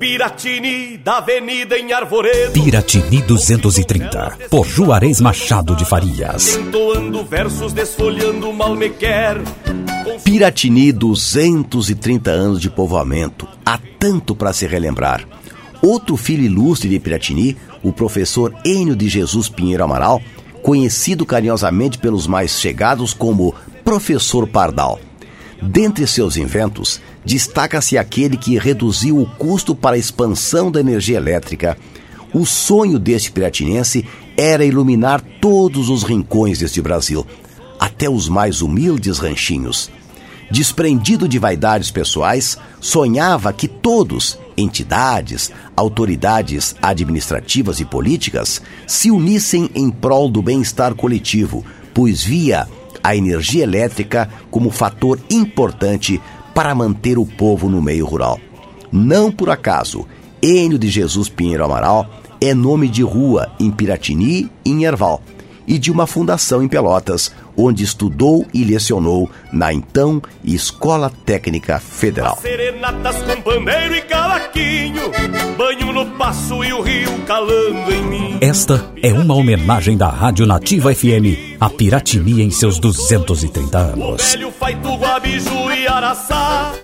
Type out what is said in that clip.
Piratini, da Avenida em Arvoredo. Piratini 230, por Juarez Machado de Farias. Entoando versos, desfolhando mal me quer. Piratini, 230 anos de povoamento. Há tanto para se relembrar. Outro filho ilustre de Piratini, o professor Enio de Jesus Pinheiro Amaral, conhecido carinhosamente pelos mais chegados como Professor Pardal. Dentre seus inventos, destaca-se aquele que reduziu o custo para a expansão da energia elétrica. O sonho deste piratinense era iluminar todos os rincões deste Brasil, até os mais humildes ranchinhos. Desprendido de vaidades pessoais, sonhava que todos, entidades, autoridades administrativas e políticas, se unissem em prol do bem-estar coletivo, pois via a energia elétrica como fator importante para manter o povo no meio rural. Não por acaso, Enio de Jesus Pinheiro Amaral é nome de rua em Piratini e em Erval, e de uma fundação em Pelotas, onde estudou e lecionou na então Escola Técnica Federal. Serenatas com pandeiro e cavaquinho, banho no passo e o rio calando em mim. Esta é uma homenagem da Rádio Nativa FM a Piratini em seus 230 anos. O velho Guabiju e Araçá.